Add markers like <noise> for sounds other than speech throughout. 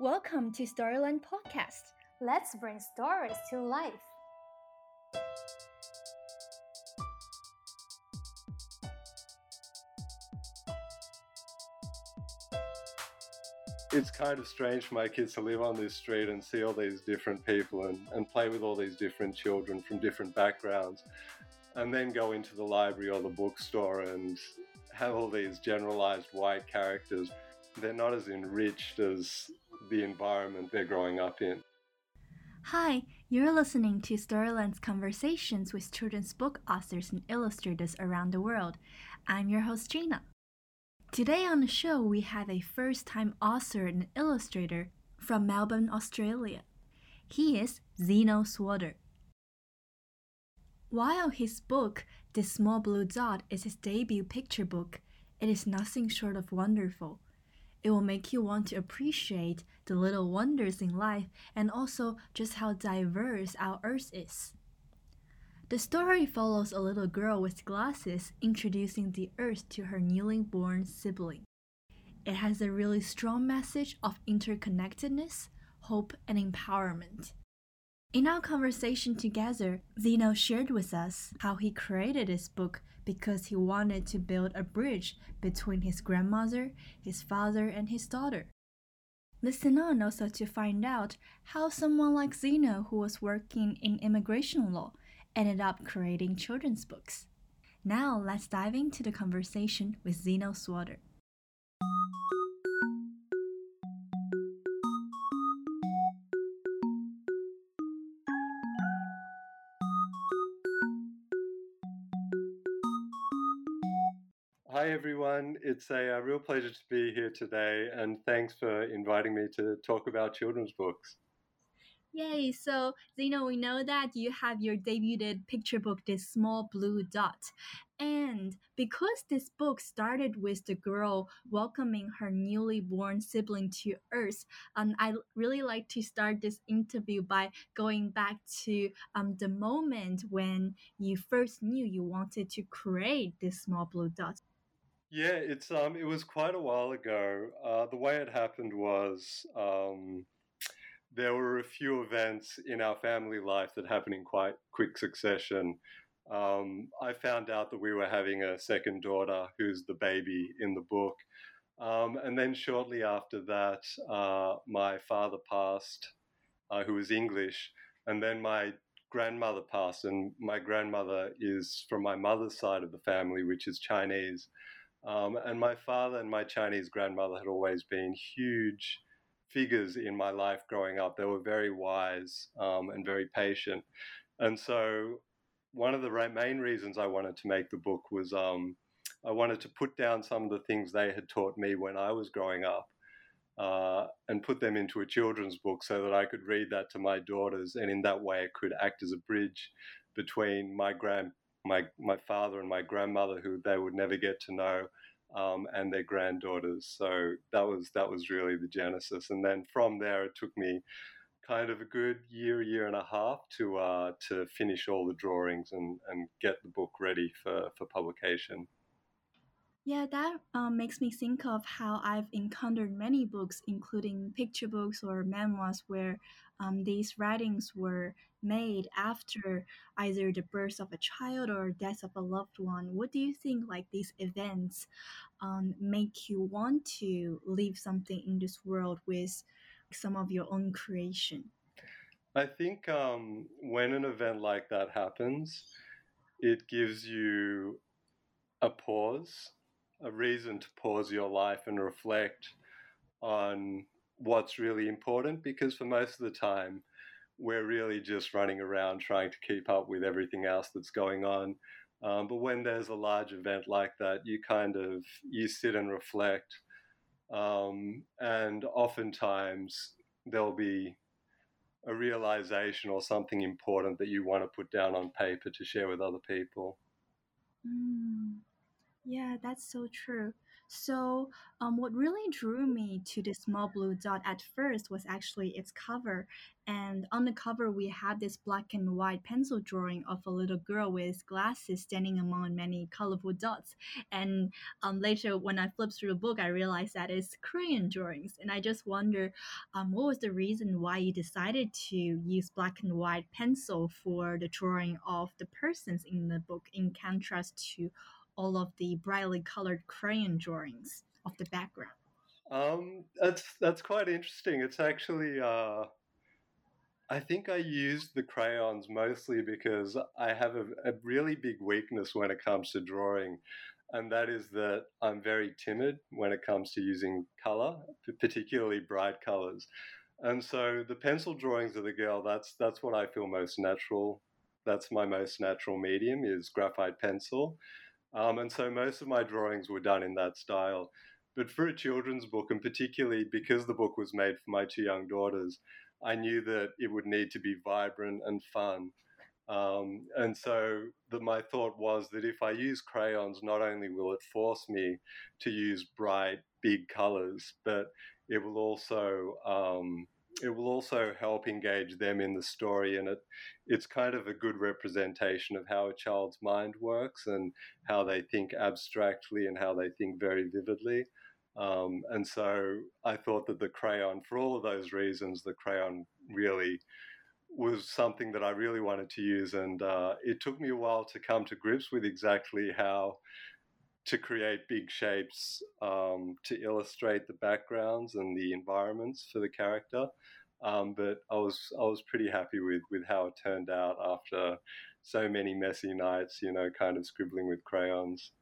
Welcome to Storyland Podcast. Let's bring stories to life. It's kind of strange for my kids to live on this street and see all these different people and, and play with all these different children from different backgrounds, and then go into the library or the bookstore and have all these generalized white characters. They're not as enriched as the environment they're growing up in. Hi, you're listening to Storyland's conversations with children's book authors and illustrators around the world. I'm your host, Gina. Today on the show, we have a first time author and illustrator from Melbourne, Australia. He is Zeno Sworder. While his book, The Small Blue Dot, is his debut picture book, it is nothing short of wonderful. It will make you want to appreciate the little wonders in life and also just how diverse our Earth is. The story follows a little girl with glasses introducing the Earth to her newly born sibling. It has a really strong message of interconnectedness, hope, and empowerment. In our conversation together, Zeno shared with us how he created this book because he wanted to build a bridge between his grandmother, his father, and his daughter. Listen on also to find out how someone like Zeno, who was working in immigration law, ended up creating children's books. Now let's dive into the conversation with Zeno Sworder. It's a, a, real pleasure to be here today, and thanks for inviting me to talk about children's books. Yay! So, Zeno, we know that you have your debuted picture book, This Small Blue Dot. And because this book started with the girl welcoming her newly born sibling to Earth, um, I really like to start this interview by going back to um, the moment when you first knew you wanted to create this small blue dot. Yeah, it's um, it was quite a while ago. Uh, the way it happened was um, there were a few events in our family life that happened in quite quick succession. Um, I found out that we were having a second daughter, who's the baby in the book. Um, and then shortly after that, uh, my father passed, uh, who was English, and then my grandmother passed. And my grandmother is from my mother's side of the family, which is Chinese. Um, and my father and my Chinese grandmother had always been huge figures in my life growing up. They were very wise um, and very patient. And so, one of the main reasons I wanted to make the book was um, I wanted to put down some of the things they had taught me when I was growing up. Uh, and put them into a children's book so that I could read that to my daughters, and in that way, it could act as a bridge between my grand my my father and my grandmother, who they would never get to know, um, and their granddaughters. So that was that was really the genesis. And then from there, it took me kind of a good year, year and a half to uh, to finish all the drawings and, and get the book ready for, for publication. Yeah, that um, makes me think of how I've encountered many books, including picture books or memoirs, where um, these writings were made after either the birth of a child or death of a loved one. What do you think, like these events, um, make you want to leave something in this world with some of your own creation? I think um, when an event like that happens, it gives you a pause a reason to pause your life and reflect on what's really important because for most of the time we're really just running around trying to keep up with everything else that's going on um, but when there's a large event like that you kind of you sit and reflect um, and oftentimes there'll be a realization or something important that you want to put down on paper to share with other people mm. Yeah, that's so true. So, um, what really drew me to the small blue dot at first was actually its cover. And on the cover, we had this black and white pencil drawing of a little girl with glasses standing among many colorful dots. And um, later, when I flipped through the book, I realized that it's crayon drawings. And I just wonder um, what was the reason why you decided to use black and white pencil for the drawing of the persons in the book, in contrast to all of the brightly colored crayon drawings of the background? Um, that's that's quite interesting. It's actually, uh, I think I used the crayons mostly because I have a, a really big weakness when it comes to drawing, and that is that I'm very timid when it comes to using color, particularly bright colors. And so the pencil drawings of the girl, that's that's what I feel most natural. That's my most natural medium is graphite pencil. Um, and so most of my drawings were done in that style. But for a children's book, and particularly because the book was made for my two young daughters, I knew that it would need to be vibrant and fun. Um, and so the, my thought was that if I use crayons, not only will it force me to use bright, big colors, but it will also um, it will also help engage them in the story and it it's kind of a good representation of how a child's mind works and how they think abstractly and how they think very vividly. Um, and so i thought that the crayon for all of those reasons the crayon really was something that i really wanted to use and uh, it took me a while to come to grips with exactly how to create big shapes um, to illustrate the backgrounds and the environments for the character. Um, but I was I was pretty happy with with how it turned out after so many messy nights, you know, kind of scribbling with crayons.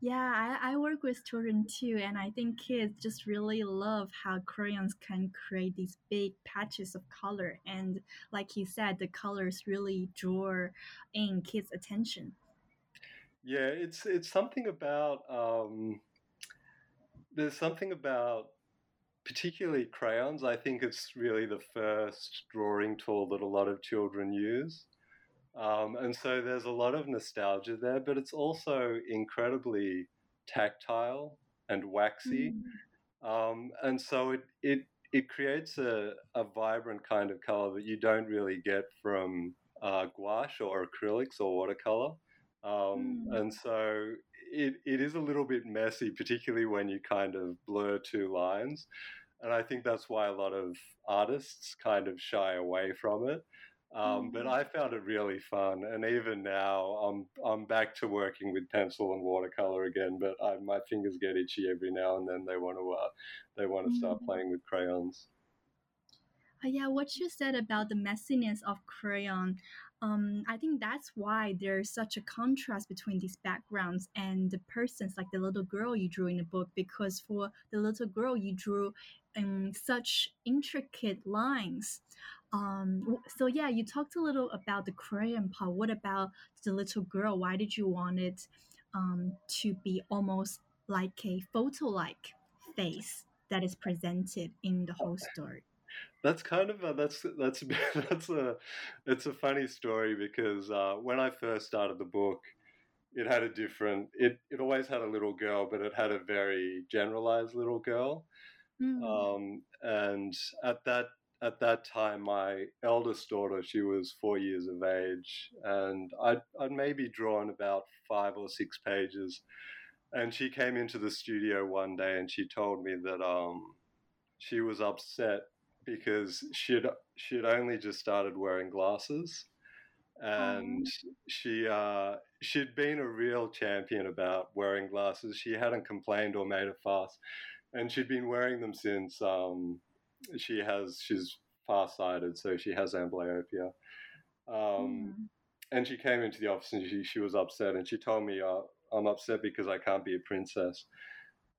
Yeah, I, I work with children too, and I think kids just really love how crayons can create these big patches of color. And like you said, the colors really draw in kids' attention. Yeah, it's it's something about um, there's something about particularly crayons. I think it's really the first drawing tool that a lot of children use. Um, and so there's a lot of nostalgia there, but it's also incredibly tactile and waxy. Mm. Um, and so it, it, it creates a, a vibrant kind of color that you don't really get from uh, gouache or acrylics or watercolor. Um, mm. And so it, it is a little bit messy, particularly when you kind of blur two lines. And I think that's why a lot of artists kind of shy away from it. Um, but mm. I found it really fun, and even now I'm I'm back to working with pencil and watercolor again. But I, my fingers get itchy every now and then. They want to uh, they want to start mm. playing with crayons. Uh, yeah, what you said about the messiness of crayon, um, I think that's why there's such a contrast between these backgrounds and the persons, like the little girl you drew in the book. Because for the little girl, you drew in such intricate lines. Um, so yeah, you talked a little about the crayon part. What about the little girl? Why did you want it um, to be almost like a photo-like face that is presented in the whole story? That's kind of a, that's that's <laughs> that's a it's a funny story because uh, when I first started the book, it had a different it it always had a little girl, but it had a very generalized little girl, mm. um, and at that at that time, my eldest daughter, she was four years of age, and I'd, I'd maybe drawn about five or six pages. And she came into the studio one day and she told me that um, she was upset because she'd she'd only just started wearing glasses, and oh. she uh, she'd been a real champion about wearing glasses. She hadn't complained or made a fuss, and she'd been wearing them since um, she has she's farsighted, so she has amblyopia. Um, mm. And she came into the office and she, she was upset, and she told me, uh, "I'm upset because I can't be a princess."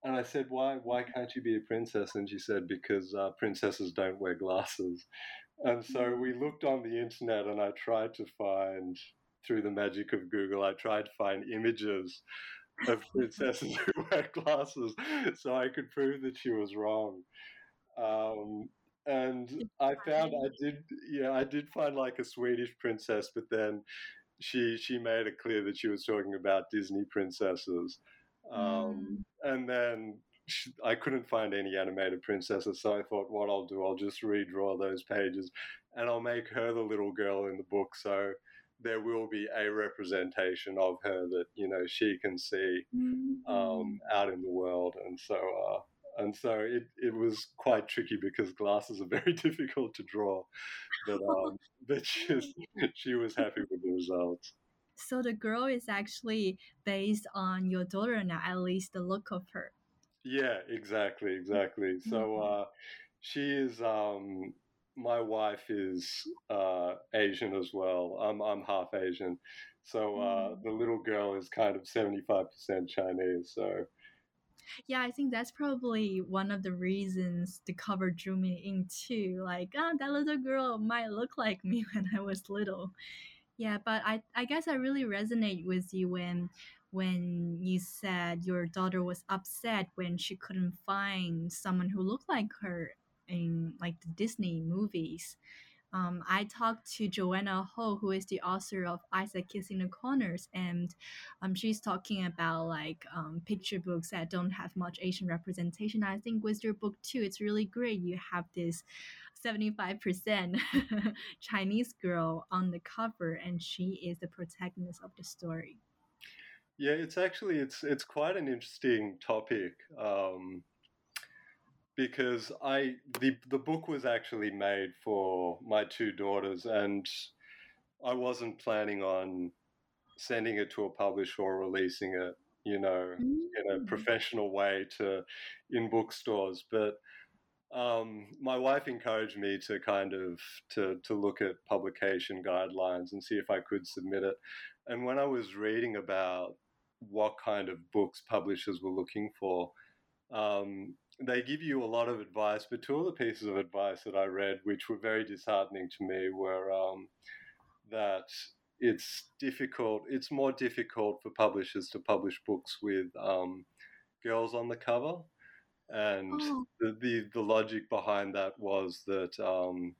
And I said, "Why? Why can't you be a princess?" And she said, "Because uh, princesses don't wear glasses." And so we looked on the internet, and I tried to find, through the magic of Google, I tried to find images of <laughs> princesses who wear glasses, so I could prove that she was wrong. Um, and I found I did, yeah, I did find like a Swedish princess, but then she she made it clear that she was talking about Disney princesses. Um, And then I couldn't find any animated princesses, so I thought, what I'll do, I'll just redraw those pages, and I'll make her the little girl in the book. So there will be a representation of her that you know she can see um, out in the world, and so uh, and so it, it was quite tricky because glasses are <laughs> very difficult to draw, but um, but she, <laughs> she was happy with the results. So the girl is actually based on your daughter now, at least the look of her. Yeah, exactly, exactly. So Mhm. uh, she is. Um, my wife is uh, Asian as well. I'm I'm half Asian, so uh, Mm. the little girl is kind of seventy five percent Chinese. So Yeah, I think that's probably one of the reasons the cover drew me in too. Like, ah, that little girl might look like me <laughs> when I was little. Yeah, but I I guess I really resonate with you when when you said your daughter was upset when she couldn't find someone who looked like her in like the Disney movies. Um, I talked to Joanna Ho, who is the author of Eyes That Kiss in the Corners, and um, she's talking about like um, picture books that don't have much Asian representation. I think with your book too, it's really great. You have this 75% <laughs> Chinese girl on the cover, and she is the protagonist of the story. yeah, it's actually it's it's quite an interesting topic. Um, because I the the book was actually made for my two daughters, and I wasn't planning on sending it to a publisher or releasing it, you know, in a Mm. professional way to in bookstores. But um, my wife encouraged me to kind of to to look at publication guidelines and see if I could submit it. And when I was reading about what kind of books publishers were looking for, um, they give you a lot of advice. But two of the pieces of advice that I read, which were very disheartening to me, were um, that it's difficult. It's more difficult for publishers to publish books with um, girls on the cover, and Oh, the, the the logic behind that was that um,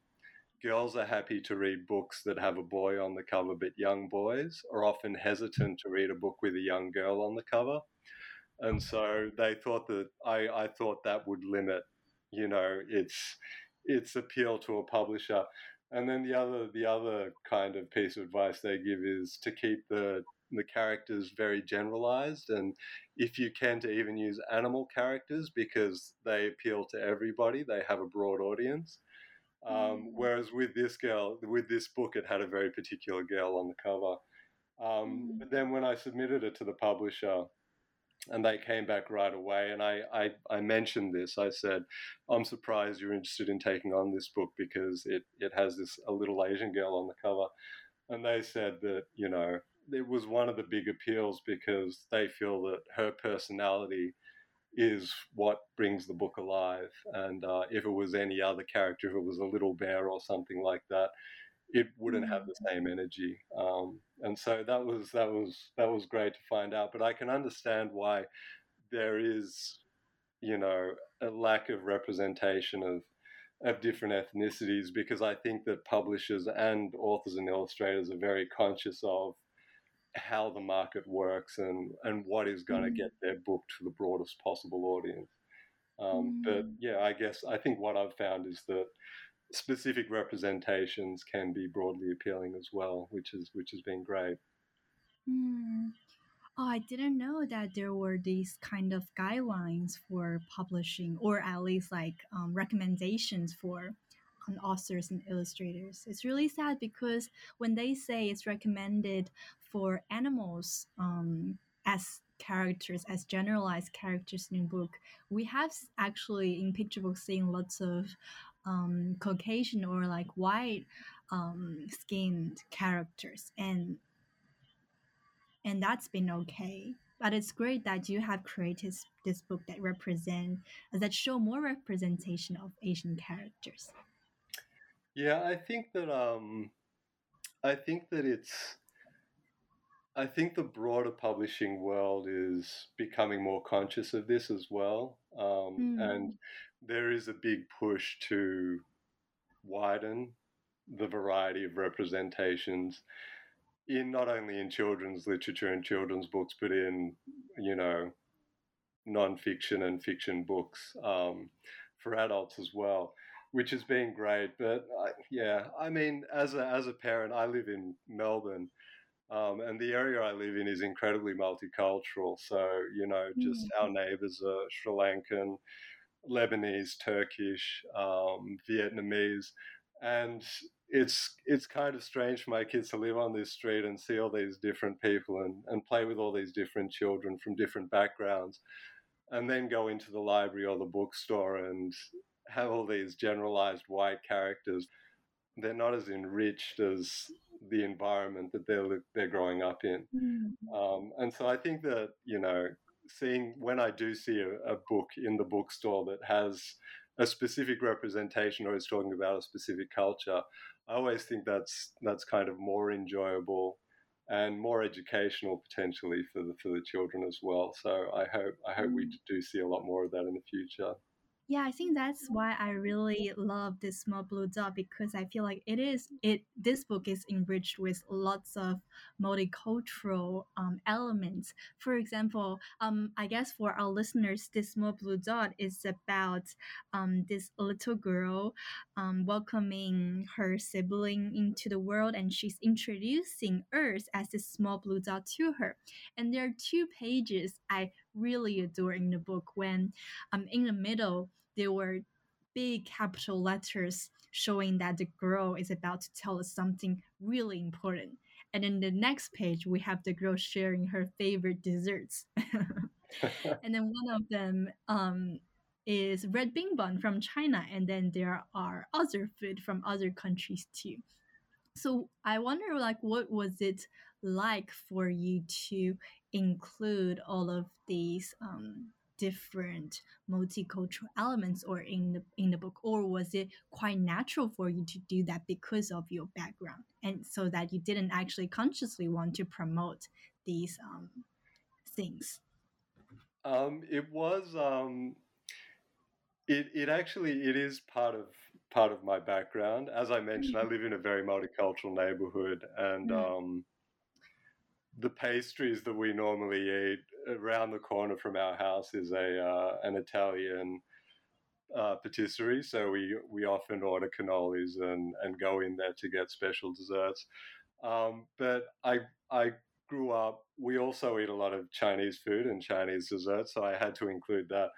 girls are happy to read books that have a boy on the cover, but young boys are often hesitant to read a book with a young girl on the cover, and so they thought that I I thought that would limit, you know, its its appeal to a publisher. And then the other the other kind of piece of advice they give is to keep the the characters very generalized. And if you can to even use animal characters because they appeal to everybody they have a broad audience. Um, mm, whereas with this girl with this book it had a very particular girl on the cover. Um, mm, but then when i submitted it to the publisher and they came back right away. And I, I, I mentioned this. I said i'm surprised you're interested in taking on this book because it, it has this a little asian girl on the cover. And they said that you know it was one of the big appeals because they feel that her personality is what brings the book alive. And uh, if it was any other character if it was a little bear or something like that it wouldn't have mm, the same energy um, and so that was that was that was great to find out but i can understand why there is you know a lack of representation of of different ethnicities because I think that publishers and authors and illustrators are very conscious of how the market works and, and what is going to mm, get their book to the broadest possible audience. Um, but mm. yeah, I guess I think what I've found is that specific representations can be broadly appealing as well, which is which has been great. mm. Oh, I didn't know that there were these kind of guidelines for publishing, or at least like um, recommendations for um, authors and illustrators. It's really sad because when they say it's recommended for animals um, as characters, as generalized characters in a book, we have actually in picture books seen lots of um, Caucasian or like white um, skinned characters, and and that's been okay. But it's great that you have created this book that represent that show more representation of Asian characters. Yeah, I think that um, I think that it's I think the broader publishing world is becoming more conscious of this as well, um, and Mm, there is a big push to widen the variety of representations in not only in children's literature and children's books, but in you know nonfiction and fiction books um, for adults as well, which has been great. But I, yeah, I mean, as a as a parent, I live in Melbourne. Um, and the area I live in is incredibly multicultural. So, you know, just mm. our neighbors are Sri Lankan, Lebanese, Turkish, um, Vietnamese, and it's it's kind of strange for my kids to live on this street and see all these different people and, and play with all these different children from different backgrounds, and then go into the library or the bookstore and have all these generalized white characters. They're not as enriched as the environment that they're they're growing up in, mm. um, and so I think that you know seeing when I do see a, a, book in the bookstore that has a specific representation or is talking about a specific culture, I always think that's that's kind of more enjoyable and more educational potentially for the for the children as well. So I hope I hope we mm. do see a lot more of that in the future. Yeah, I think that's why I really love this small blue dot because I feel like it is it this book is enriched with lots of multicultural um, elements. For example, um, I guess for our listeners, this small blue dot is about um, this little girl um, welcoming her sibling into the world, and she's introducing Earth as this small blue dot to her. And there are two pages I really adore in the book when um, in the middle there were big capital letters showing that the girl is about to tell us something really important. And in the next page, we have the girl sharing her favorite desserts. <laughs> and then one of them um, is red bean bun from China, and then there are other food from other countries too. So I wonder, like, what was it like for you to include all of these um, different multicultural elements or in the in the book or was it quite natural for you to do that because of your background and so that you didn't actually consciously want to promote these um, things um, it was um, it, it actually it is part of part of my background as i mentioned mm-hmm. i live in a very multicultural neighborhood and mm-hmm. um, the pastries that we normally eat around the corner from our house is a uh, an Italian uh, patisserie. So we we often order cannolis and and go in there to get special desserts. Um, but I I grew up. We also eat a lot of Chinese food and Chinese desserts, so I had to include that.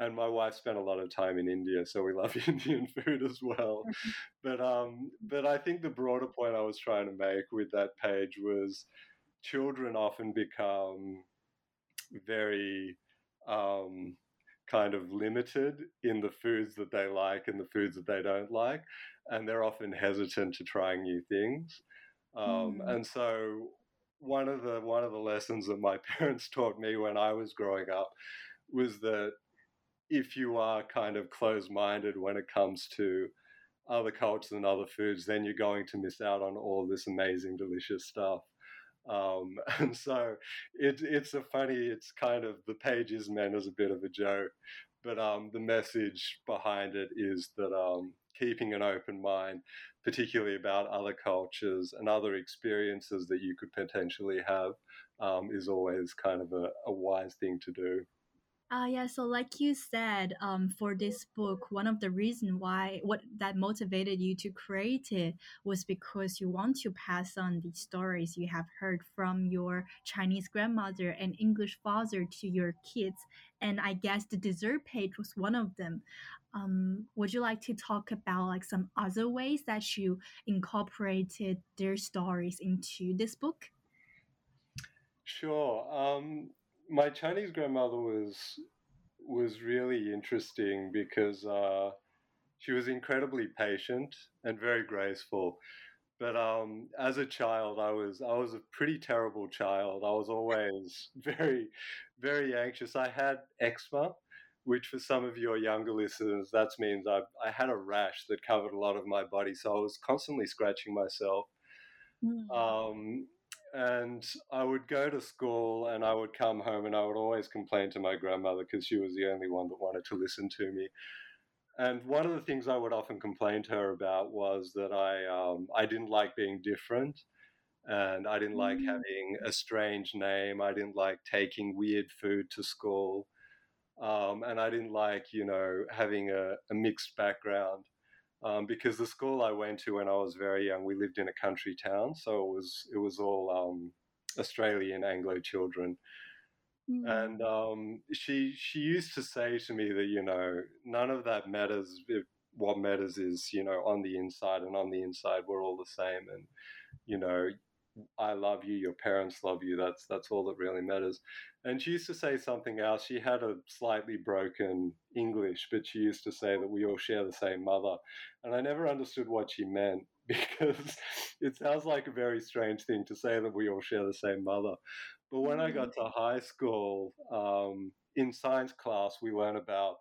And my wife spent a lot of time in India, so we <laughs> love Indian food as well. but um, but I think the broader point I was trying to make with that page was children often become very um, kind of limited in the foods that they like and the foods that they don't like, and they're often hesitant to trying new things. Um, mm. And so, one of the one of the lessons that my <laughs> parents taught me when I was growing up was that if you are kind of closed-minded when it comes to other cultures and other foods, then you're going to miss out on all this amazing, delicious stuff. Um, <laughs> and so it, it's a funny, it's kind of the page is meant as a bit of a joke, but um, the message behind it is that um, keeping an open mind, particularly about other cultures and other experiences that you could potentially have, um, is always kind of a, a wise thing to do. Uh, yeah, so like you said, um, for this book, one of the reason why what that motivated you to create it was because you want to pass on the stories you have heard from your Chinese grandmother and English father to your kids. And I guess the dessert page was one of them. Um, would you like to talk about like some other ways that you incorporated their stories into this book? Sure. Um, my Chinese grandmother was was really interesting because uh, she was incredibly patient and very graceful. But um, as a child, I was I was a pretty terrible child. I was always <laughs> very, very anxious. I had eczema, which for some of your younger listeners, that means I I had a rash that covered a lot of my body, so I was constantly scratching myself. Mm. Um, and I would go to school and I would come home and I would always complain to my grandmother because she was the only one that wanted to listen to me. And one of the things I would often complain to her about was that I um, I didn't like being different, and I didn't like mm. having a strange name. I didn't like taking weird food to school. Um, and I didn't like, you know, having a, a mixed background um, because the school I went to when I was very young, we lived in a country town, so it was it was all um, Australian Anglo children. Mm. And um, she she used to say to me that you know none of that matters. what matters is you know on the inside, and on the inside we're all the same. And you know I love you, your parents love you. That's that's all that really matters. And she used to say something else. She had a slightly broken English, but she used to say that we all share the same mother. And I never understood what she meant <laughs> because it sounds like a very strange thing to say that we all share the same mother. But when I got mm. to high school, um, in science class, we learned about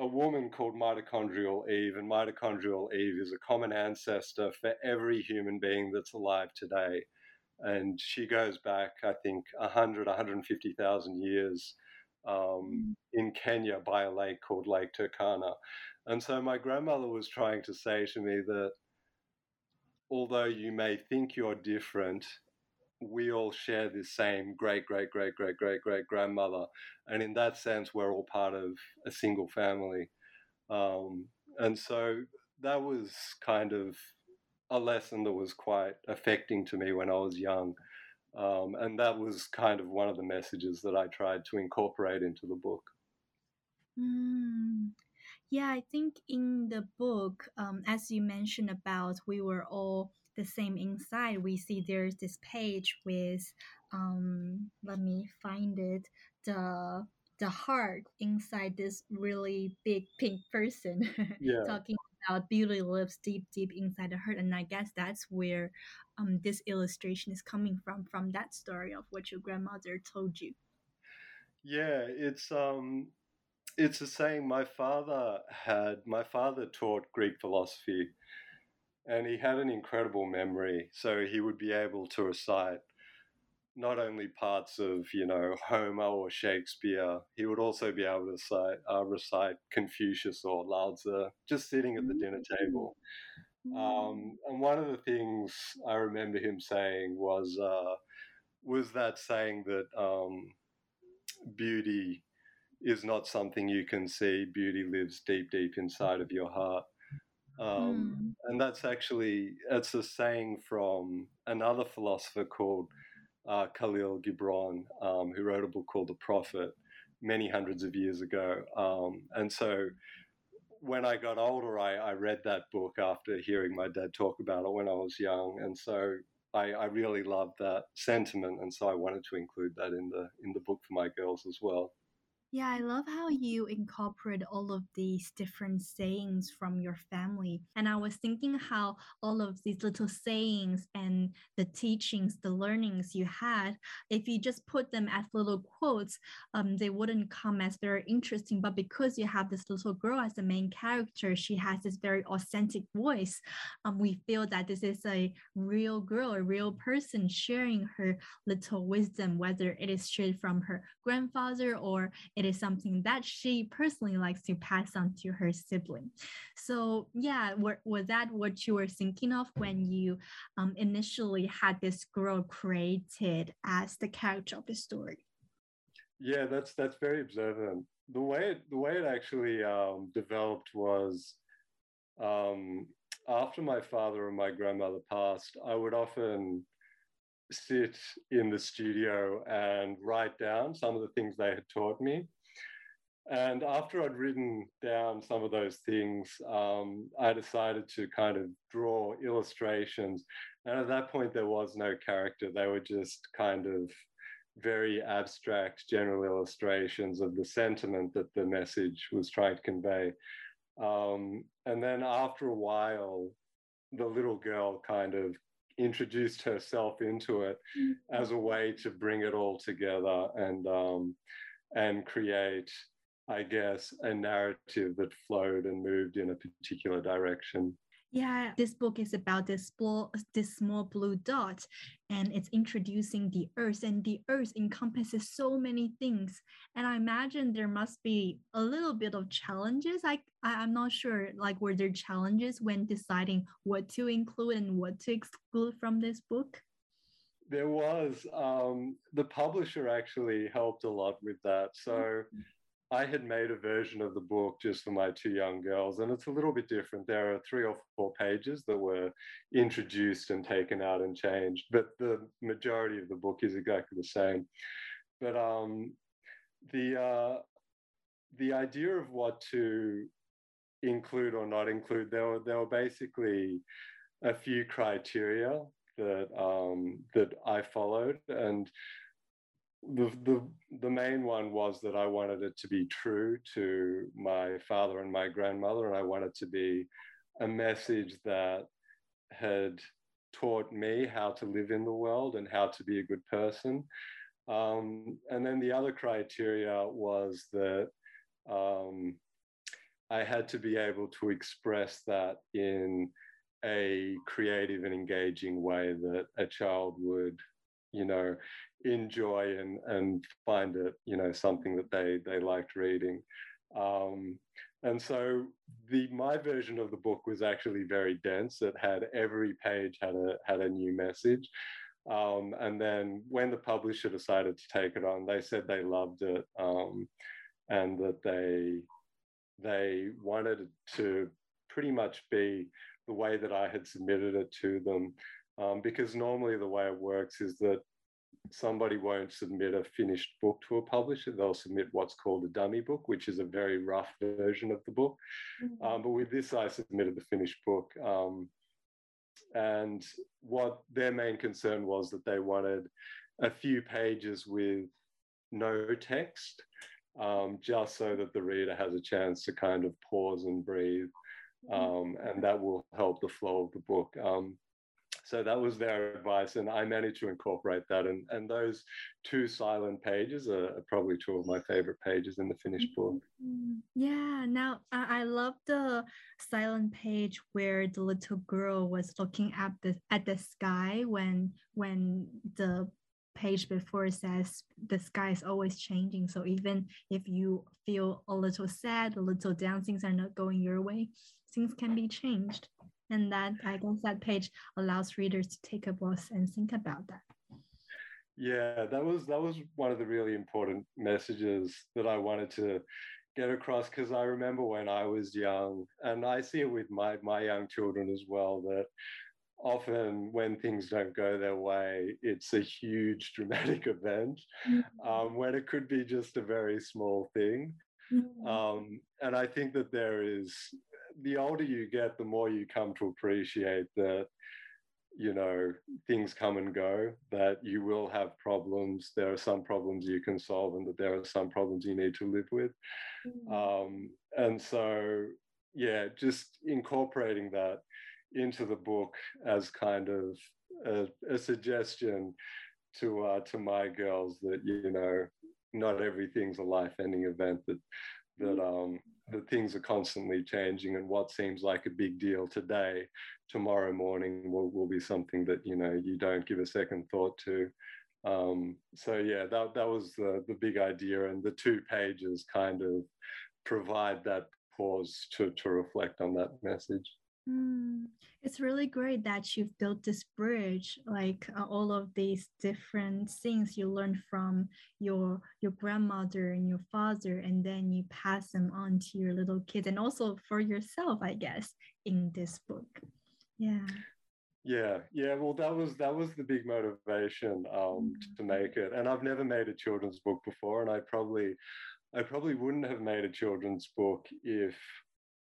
a woman called mitochondrial Eve, and mitochondrial Eve is a common ancestor for every human being that's alive today. And she goes back, I think, 100, 150,000 years um, mm. in Kenya by a lake called Lake Turkana. And so my grandmother was trying to say to me that although you may think you're different, we all share this same great, great, great, great, great, great grandmother. And in that sense, we're all part of a single family. Um, and so that was kind of a lesson that was quite affecting to me when I was young. Um, and that was kind of one of the messages that I tried to incorporate into the book. Mm. Yeah, I think in the book, um, as you mentioned about, we were all the same inside, we see there's this page with, um, let me find it, the the heart inside this really big pink person <laughs> yeah. talking about beauty lives deep deep inside the heart and i guess that's where um, this illustration is coming from from that story of what your grandmother told you yeah it's um it's the saying my father had my father taught greek philosophy and he had an incredible memory. So he would be able to recite not only parts of you know Homer or Shakespeare, he would also be able to recite, uh, recite Confucius or Lao Tzu just sitting at the dinner table. Um, mm. and one of the things I remember him saying was uh, was that saying that um, beauty is not something you can see. Beauty lives deep, deep inside of your heart. Um, mm. And that's actually it's a saying from another philosopher called uh, Khalil Gibran, um, who wrote a book called The Prophet many hundreds of years ago. Um, and so when I got older, I, I, read that book after hearing my dad talk about it when I was young, and so I, I really loved that sentiment, and so I wanted to include that in the in the book for my girls as well. Yeah, I love how you incorporate all of these different sayings from your family. And I was thinking how all of these little sayings and the teachings, the learnings you had, if you just put them as little quotes, um, they wouldn't come as very interesting. But because you have this little girl as the main character, she has this very authentic voice. Um, we feel that this is a real girl, a real person sharing her little wisdom, whether it is straight from her grandfather or it it is something that she personally likes to pass on to her sibling. So yeah, were, was that what you were thinking of when you um, initially had this girl created as the character of the story? Yeah, that's that's very observant. The way it, the way it actually um, developed was um, after my father and my grandmother passed, I would often sit in the studio and write down some of the things they had taught me. And after I'd written down some of those things, um, I decided to kind of draw illustrations. And at that point, there was no character. They were just kind of very abstract general illustrations of the sentiment that the message was trying to convey. Um, and then after a while, the little girl kind of introduced herself into it mm-hmm. as a way to bring it all together and um, and create I guess, a narrative that flowed and moved in a particular direction. Yeah, this book is about this small, this small blue dot, and it's introducing the Earth, and the Earth encompasses so many things. And I imagine there must be a little bit of challenges. I, I I'm not sure, like, were there challenges when deciding what to include and what to exclude from this book? There was. Um, the publisher actually helped a lot with that. So. Mm-hmm I had made a version of the book just for my two young girls, and it's a little bit different. There are three or four pages that were introduced and taken out and changed, but the majority of the book is exactly the same. But um, the uh, the idea of what to include or not include, there were there were basically a few criteria that um, that I followed, and the, the the main one was that I wanted it to be true to my father and my grandmother, and I wanted to be a message that had taught me how to live in the world and how to be a good person. Um, and then the other criteria was that um, I had to be able to express that in a creative and engaging way that a child would, you know, enjoy and, and find it, you know, something that they, they liked reading. Um, and so the my version of the book was actually very dense. It had every page had a had a new message. Um, and then when the publisher decided to take it on, they said they loved it um, and that they they wanted it to pretty much be the way that I had submitted it to them. Um, because normally the way it works is that somebody won't submit a finished book to a publisher. They'll submit what's called a dummy book, which is a very rough version of the book. Mm-hmm. Um, but with this, I submitted the finished book. Um, and what their main concern was that they wanted a few pages with no text, um, just so that the reader has a chance to kind of pause and breathe. Mm-hmm. Um, and that will help the flow of the book. So that was their advice, and I managed to incorporate that. And, and those two silent pages are, probably two of my favorite pages in the finished book. Mm-hmm. Yeah, now I, I love the silent page where the little girl was looking at the at the sky when when the page before says the sky is always changing. So even if you feel a little sad, a little down, things are not going your way, things can be changed and that I guess that page allows readers to take a pause and think about that. Yeah, that was that was one of the really important messages that I wanted to get across because I remember when I was young, and I see it with my my young children as well that often when things don't go their way, it's a huge <laughs> dramatic event mm-hmm. um, when it could be just a very small thing. Mm-hmm. Um, and I think that there is the older you get, the more you come to appreciate that, you know, things come and go, that you will have problems. There are some problems you can solve, and that there are some problems you need to live with. Mm-hmm. Um, and so, yeah, just incorporating that into the book as kind of a, a suggestion to uh, to my girls that you know not everything's a life-ending event that that um, that things are constantly changing and what seems like a big deal today tomorrow morning will, will be something that you know you don't give a second thought to. Um, so yeah that, that was the, the big idea and the two pages kind of provide that pause to, to reflect on that message Mm, it's really great that you've built this bridge, like uh, all of these different things you learned from your your grandmother and your father, and then you pass them on to your little kids, and also for yourself, I guess, in this book. Yeah. Yeah, yeah. Well, that was that was the big motivation um, mm. to make it, and I've never made a children's book before, and I probably I probably wouldn't have made a children's book if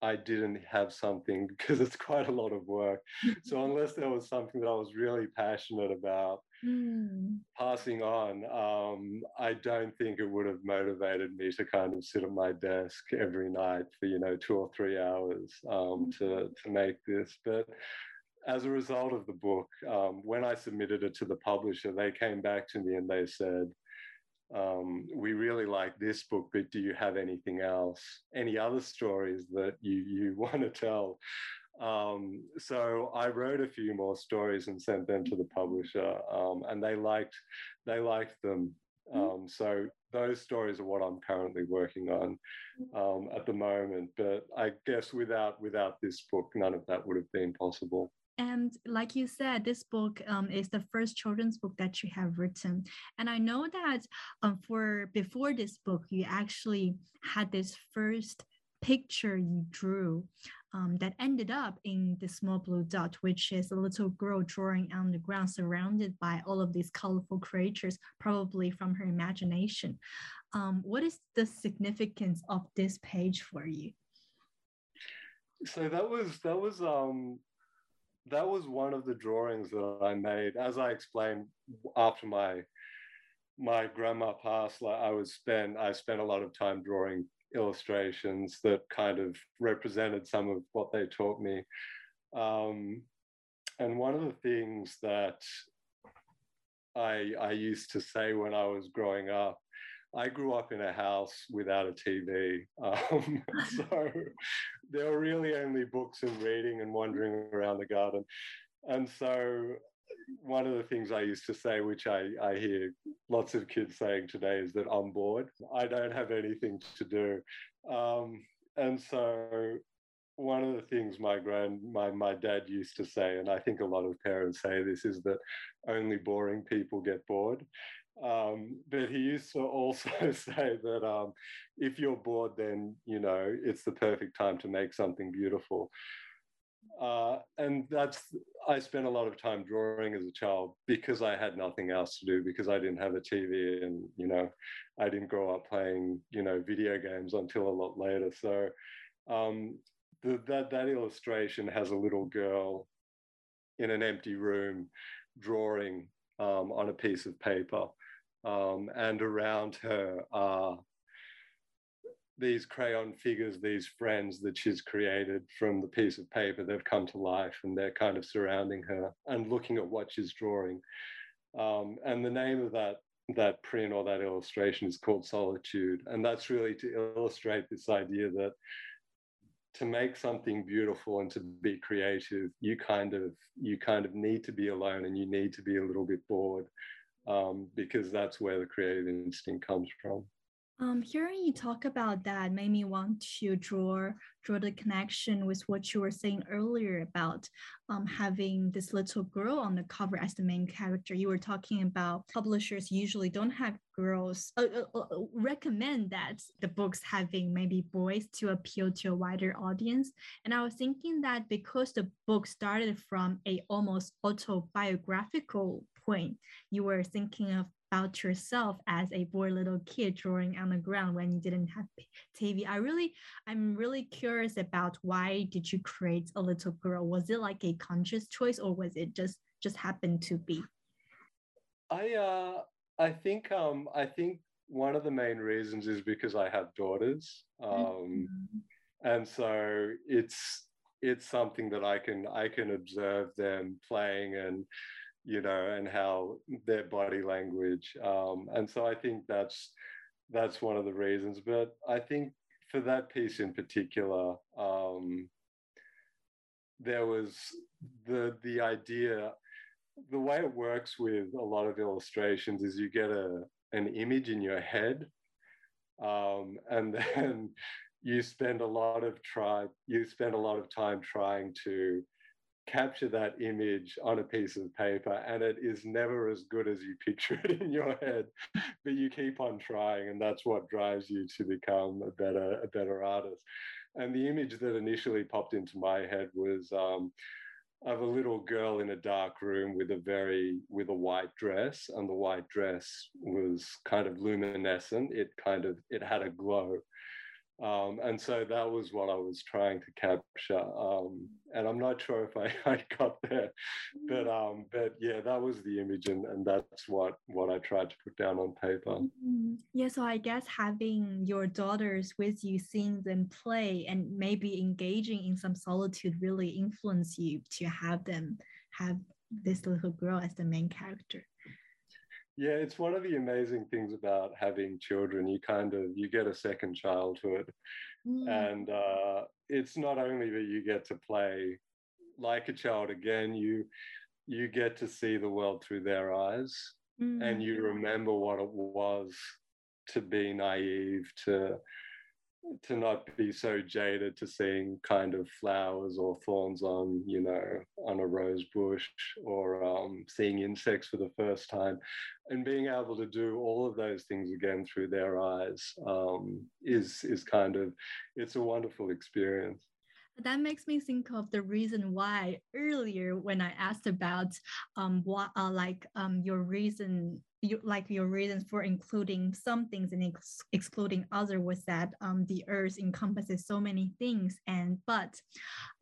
I didn't have something <laughs> because it's quite a lot of work. so <laughs> unless there was something that I was really passionate about mm. passing on, um, I don't think it would have motivated me to kind of sit at my desk every night for you know two or three hours um, mm. to to make this. But as a result of the book, um, when I submitted it to the publisher, they came back to me and they said, um, we really like this book, but do you have anything else? Any other stories that you, you <laughs> want to tell? Um, so I wrote a few more stories and sent them to the publisher, um, and they liked they liked them Mm-hmm. Um, so those stories are what I'm currently working on mm. um, at the moment. But I guess without without this book, none of that would have been possible. And like you said, this book um, is the first children's book that you have written. And I know that um, for before this book, you actually had this first picture you drew um, that ended up in the small blue dot, which is a little girl drawing on the ground surrounded by all of these colorful creatures, probably from her imagination. Um, what is the significance of this page for you? So that was that was um that was one of the drawings that I made. As I explained after my my grandma passed, like I was spent I spent a lot of time drawing illustrations that kind of represented some of what they taught me. Um, and one of the things that I, I used to say when I was growing up, I grew up in a house without a TV. Um, <laughs> so there were really only books and reading and wandering around the garden. And so one of the things I used to say, which I, I hear lots of kids saying today, is that I'm bored. I don't have anything to do. Um, and so one of the things my grand my, my dad used to say, and I think a lot of parents say this, is that only boring people get bored. Um, but he used to also <laughs> say that um, if you're bored, then you know it's the perfect time to make something beautiful. Uh, and that's I spent a lot of time drawing as a child because I had nothing else to do because I didn't have a TV and you know I didn't grow up playing you know video games until a lot later. So um, the, that that illustration has a little girl in an empty room drawing um, on a piece of paper, um, and around her are these crayon figures, these friends that she's created from the piece of paper, they've come to life and they're kind of surrounding her and looking at what she's drawing. Um, and the name of that that print or that illustration is called Solitude, and that's really to illustrate this idea that to make something beautiful and to be creative, you kind of you kind of need to be alone and you need to be a little bit bored um, because that's where the creative instinct comes from. Um, hearing you talk about that made me want to draw draw the connection with what you were saying earlier about um, having this little girl on the cover as the main character. You were talking about publishers usually don't have girls uh, uh, uh, recommend that the books having maybe boys to appeal to a wider audience. And I was thinking that because the book started from a almost autobiographical point, you were thinking of about yourself as a bored little kid drawing on the ground when you didn't have TV. I really, I'm really curious about why did you create a little girl? Was it like a conscious choice or was it just just happened to be? I uh I think um I think one of the main reasons is because I have daughters. Um mm-hmm. and so it's it's something that I can I can observe them playing and you know, and how their body language. Um, and so I think that's that's one of the reasons. But I think for that piece in particular, um, there was the the idea. The way it works with a lot of illustrations is you get a an image in your head, um, and <laughs> then you spend a lot of try you spend a lot of time trying to capture that image on a piece of paper and it is never as good as you picture it <laughs> in your head. But you keep on trying and that's what drives you to become a better a better artist. And the image that initially popped into my head was um, of a little girl in a dark room with a very with a white dress and the white dress was kind of luminescent. It kind of it had a glow um, and so that was what I was trying to capture. Um, and I'm not sure if I, <laughs> I got there, but um, but yeah, that was the image, and, and that's what what I tried to put down on paper. Mm-hmm. Yeah, so I guess having your daughters with you, seeing them play, and maybe engaging in some solitude really influence you to have them have this little girl as the main character. Yeah, it's one of the amazing things about having children. You kind of you get a second childhood, mm. and uh, it's not only that you get to play like a child again. You you get to see the world through their eyes, mm. and you remember what it was to be naive, to to not be so jaded to seeing kind of flowers or thorns on you know on a rose bush or um, seeing insects for the first time and being able to do all of those things again through their eyes um, is is kind of it's a wonderful experience. That makes me think of the reason why earlier when I asked about um what uh, like um your reason you like your reasons for including some things and ex- excluding other was that um, the earth encompasses so many things and but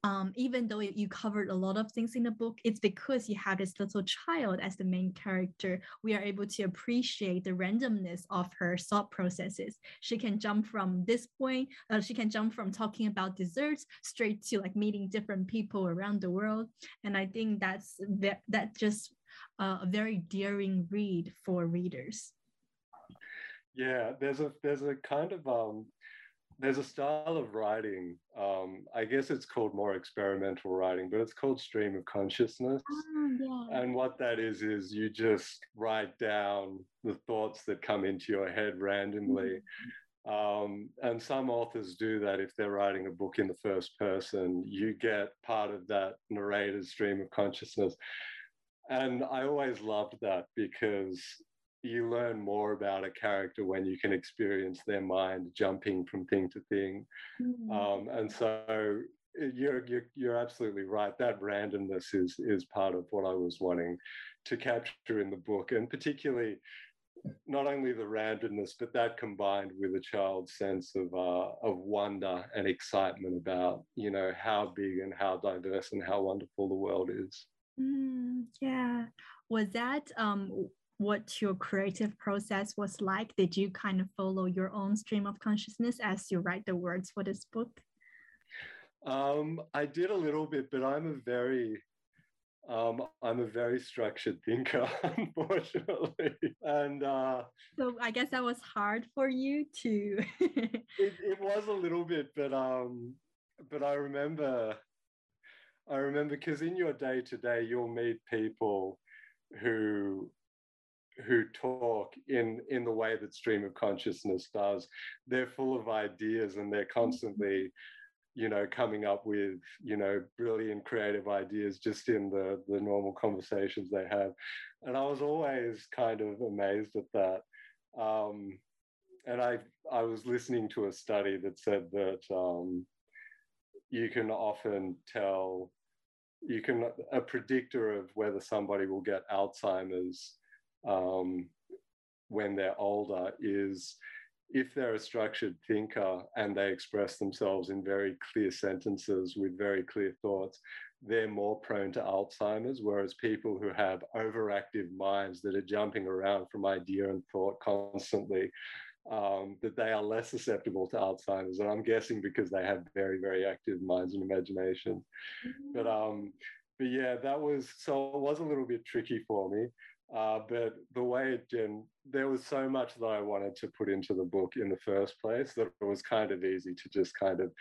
um, even though you covered a lot of things in the book it's because you have this little child as the main character. We are able to appreciate the randomness of her thought processes. She can jump from this point uh, she can jump from talking about desserts straight to like meeting different people around the world. And i think that's that, that just uh, a very daring read for readers. Yeah, there's a there's a kind of um, there's a style of writing. Um, I guess it's called more experimental writing, but it's called stream of consciousness. Oh, yeah. And what that is is you just write down the thoughts that come into your head randomly. Mm-hmm. Um, and some authors do that if they're writing a book in the first person. You get part of that narrator's stream of consciousness. And I always loved that because you learn more about a character when you can experience their mind jumping from thing to thing. Mm-hmm. Um, and so you're, you're, you're absolutely right. That randomness is, is part of what I was wanting to capture in the book. And particularly, not only the randomness, but that combined with a child's sense of uh, of wonder and excitement about you know how big and how diverse and how wonderful the world is. Mm, yeah. Was that um, what your creative process was like? Did you kind of follow your own stream of consciousness as you write the words for this book? Um, I did a little bit, but I'm a very um, I'm a very structured thinker, <laughs> unfortunately. And uh, so I guess that was hard for you to. <laughs> it, it was a little bit, but um, but I remember I remember because in your day to day, you'll meet people who who talk in in the way that stream of consciousness does. They're full of ideas and they're constantly, you know, coming up with you know brilliant creative ideas just in the the normal conversations they have. And I was always kind of amazed at that. Um, and I I was listening to a study that said that. Um, you can often tell you can a predictor of whether somebody will get Alzheimer's um, when they're older is if they're a structured thinker and they express themselves in very clear sentences with very clear thoughts, they're more prone to Alzheimer's. Whereas people who have overactive minds that are jumping around from idea and thought constantly um, that they are less susceptible to Alzheimer's. And I'm guessing because they have very, very active minds and imaginations. Mm-hmm. But um, but yeah, that was so it was a little bit tricky for me. Uh, but the way it did, there was so much that I wanted to put into the book in the first place that it was kind of easy to just kind of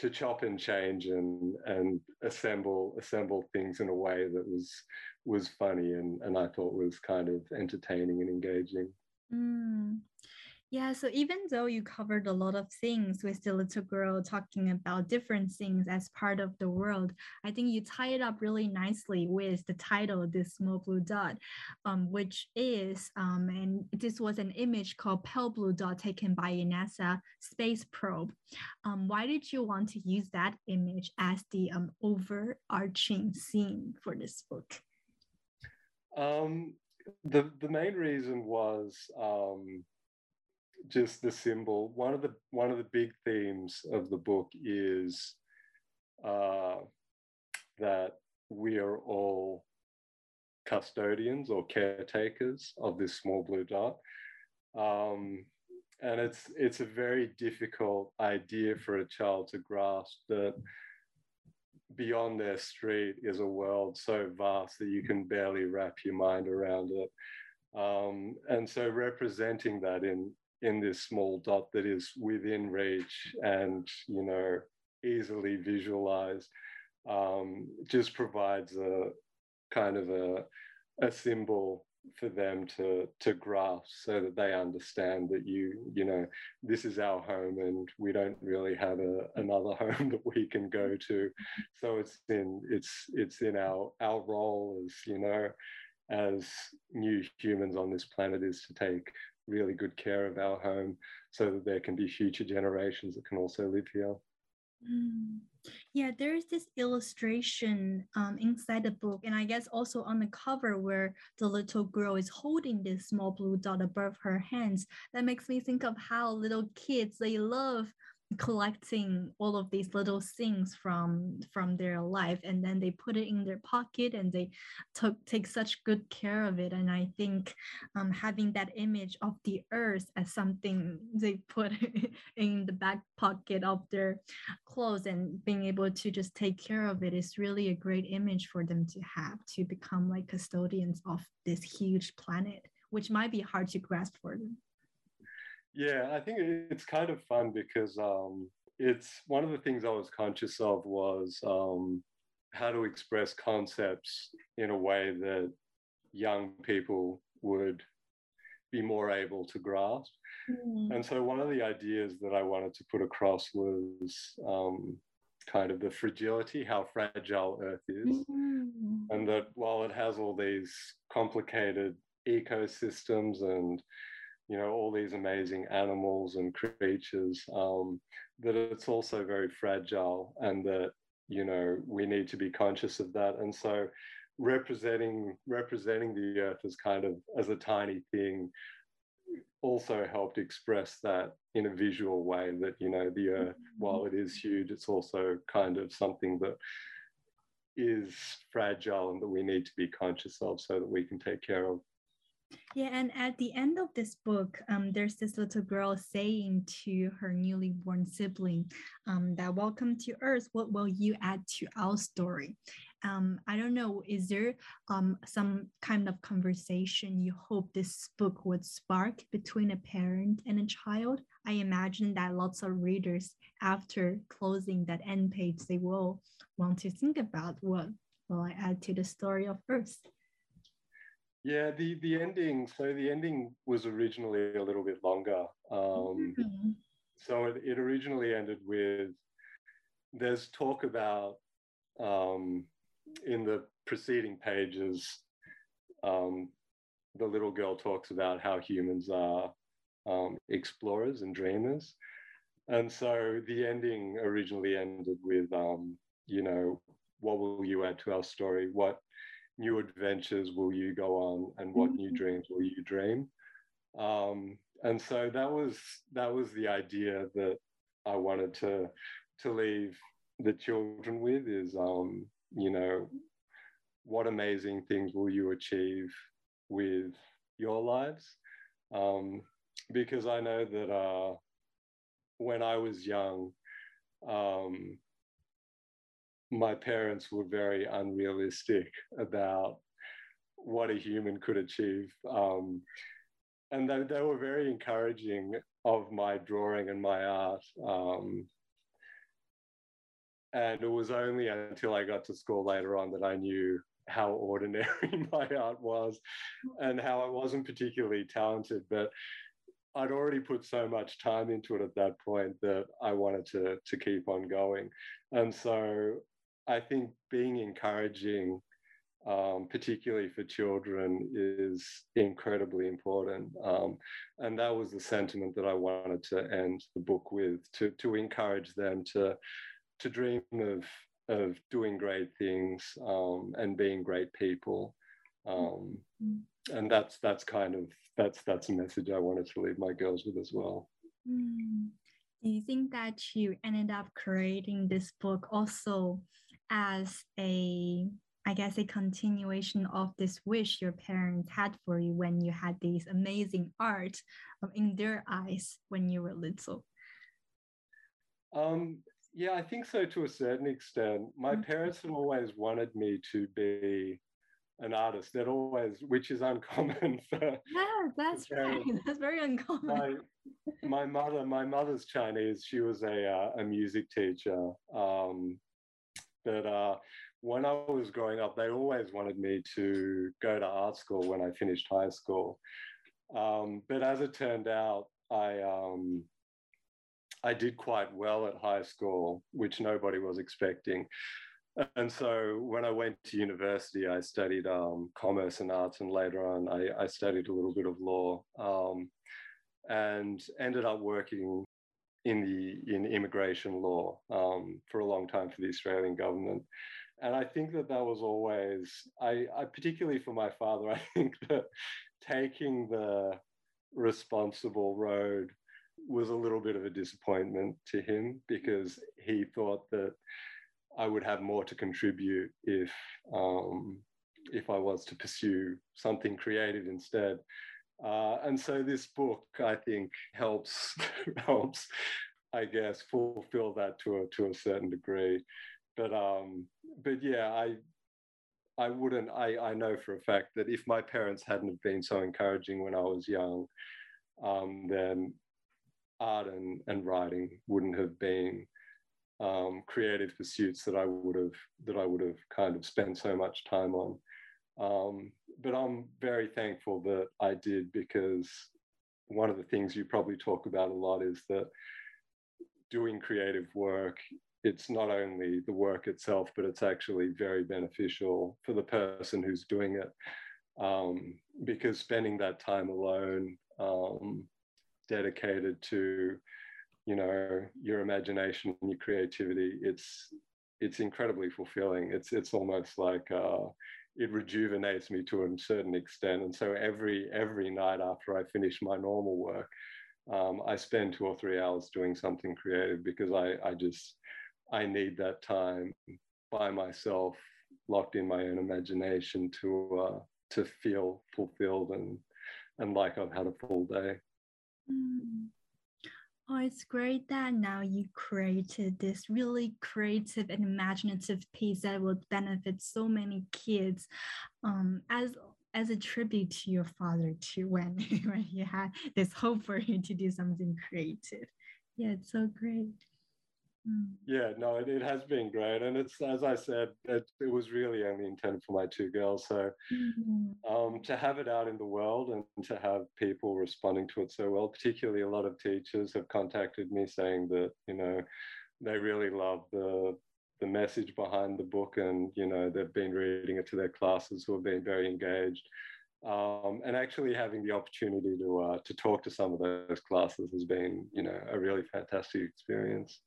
to chop and change and and assemble assemble things in a way that was was funny and and I thought was kind of entertaining and engaging. Mm. Yeah, so even though you covered a lot of things with the little girl talking about different things as part of the world, I think you tie it up really nicely with the title, This Small Blue Dot, um, which is, um, and this was an image called Pale Blue Dot taken by a NASA space probe. Um, why did you want to use that image as the um, overarching theme for this book? Um, the, the main reason was um, just the symbol. One of the one of the big themes of the book is uh, that we are all custodians or caretakers of this small blue dot. Um, and it's it's a very difficult idea for a child to grasp that beyond their street is a world so vast that you can barely wrap your mind around it. Um, and so representing that in in this small dot that is within reach and you know easily visualized um, just provides a kind of a, a symbol for them to to grasp so that they understand that you you know this is our home and we don't really have a, another <laughs> home that we can go to. So it's in it's it's in our our role as you know as new humans on this planet is to take really good care of our home so that there can be future generations that can also live here Mm. Yeah, there is this illustration um, inside the book, and I guess also on the cover where the little girl is holding this small blue dot above her hands. That makes me think of how little kids they love collecting all of these little things from from their life and then they put it in their pocket and they took take such good care of it. And i think um, having that image of the earth as something they put <laughs> in the back pocket of their clothes and being able to just take care of it is really a great image for them to have to become like custodians of this huge planet which might be hard to grasp for them yeah, I think it's kind of fun because um, it's one of the things I was conscious of was um, how to express concepts in a way that young people would be more able to grasp. Mm. And so, one of the ideas that I wanted to put across was um, kind of the fragility, how fragile Earth is, mm. and that while it has all these complicated ecosystems and you know all these amazing animals and creatures um, that it's also very fragile and that you know we need to be conscious of that. And so representing representing the earth as kind of as a tiny thing also helped express that in a visual way that you know the earth while it is huge it's also kind of something that is fragile and that we need to be conscious of so that we can take care of yeah, and at the end of this book, um, there's this little girl saying to her newly born sibling um, that welcome to Earth, what will you add to our story? Um, I don't know, is there um, some kind of conversation you hope this book would spark between a parent and a child? I imagine that lots of readers, after closing that end page, they will want to think about what will I add to the story of Earth. Yeah, the the ending. So the ending was originally a little bit longer. Um, mm-hmm. So it, it originally ended with there's talk about um, in the preceding pages. Um, the little girl talks about how humans are um, explorers and dreamers, and so the ending originally ended with, um, you know, what will you add to our story? What new adventures will you go on and what new mm-hmm. dreams will you dream um, and so that was that was the idea that i wanted to to leave the children with is um, you know what amazing things will you achieve with your lives um, because i know that uh, when i was young um, my parents were very unrealistic about what a human could achieve. Um, and they, they were very encouraging of my drawing and my art. Um, and it was only until I got to school later on that I knew how ordinary <laughs> my art was and how I wasn't particularly talented. But I'd already put so much time into it at that point that I wanted to to keep on going. And so I think being encouraging, um, particularly for children, is incredibly important. Um, and that was the sentiment that I wanted to end the book with to, to encourage them to, to dream of, of doing great things um, and being great people. Um, and that's that's kind of that's that's a message I wanted to leave my girls with as well. Mm. Do you think that you ended up creating this book also as a I guess a continuation of this wish your parents had for you when you had these amazing art um, in their eyes when you were little. Um, yeah, I think so to a certain extent. My mm-hmm. parents had always wanted me to be an artist. That always, which is <laughs> uncommon for. Yeah, that's right. <laughs> That's very uncommon. My, my, mother, my mother's Chinese. She was a uh, a music teacher. Um, But uh, when I was growing up, they always wanted me to go to art school when I finished high school. Um, but as it turned out, I um, I did quite well at high school, which nobody was expecting. And so when I went to university, I studied um, commerce and arts, and later on, I, I studied a little bit of law, um, and ended up working in the in immigration law um, for a long time for the Australian government. And I think that that was always, I, I particularly for my father, <laughs> I think that taking the responsible road was a little bit of a disappointment to him because he thought that I would have more to contribute if um, if I was to pursue something creative instead. Uh, and so this book, I think, helps <laughs> helps, I guess, fulfill that to a to a certain degree. But um, but yeah, I I wouldn't. I I know for a fact that if my parents hadn't been so encouraging when I was young, um, then art and, and writing wouldn't have been um, creative pursuits that I would have that I would have kind of spent so much time on. Um, but I'm very thankful that I did because one of the things you probably talk about a lot is that doing creative work it's not only the work itself but it's actually very beneficial for the person who's doing it. Um, because spending that time alone um, dedicated to you know your imagination and your creativity it's it's incredibly fulfilling. It's it's almost like uh, it rejuvenates me to a certain extent and so every every night after i finish my normal work um, i spend two or three hours doing something creative because i i just i need that time by myself locked in my own imagination to uh, to feel fulfilled and and like i've had a full day Mm. Oh, it's great that now you created this really creative and imaginative piece that will benefit so many kids um, as as a tribute to your father too when <laughs> when he had this hope for you to do something creative. Yeah, it's so great. Mm. Yeah, no, it, it has been great, and it's as I said, it, it was really only intended for my two girls. So mm-hmm. um, to have it out in the world and to have people responding to it so well, particularly a lot of teachers have contacted me saying that you know they really love the the message behind the book, and you know they've been reading it to their classes who have been very engaged. Um, and actually having the opportunity to uh, to talk to some of those classes has been, you know, a really fantastic experience.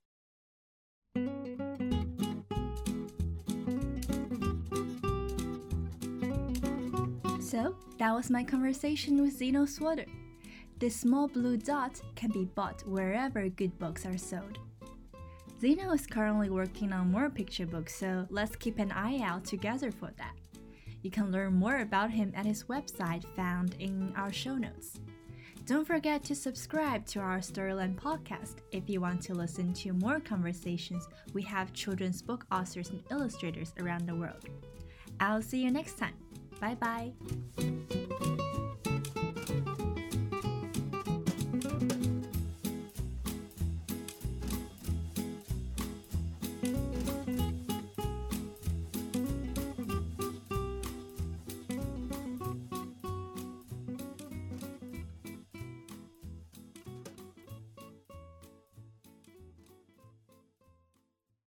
So, that was my conversation with Zeno Sworder. This small blue dot can be bought wherever good books are sold. Zeno is currently working on more picture books, so let's keep an eye out together for that. You can learn more about him at his website found in our show notes. Don't forget to subscribe to our Storyland podcast if you want to listen to more conversations we have children's book authors and illustrators around the world. I'll see you next time. Bye bye.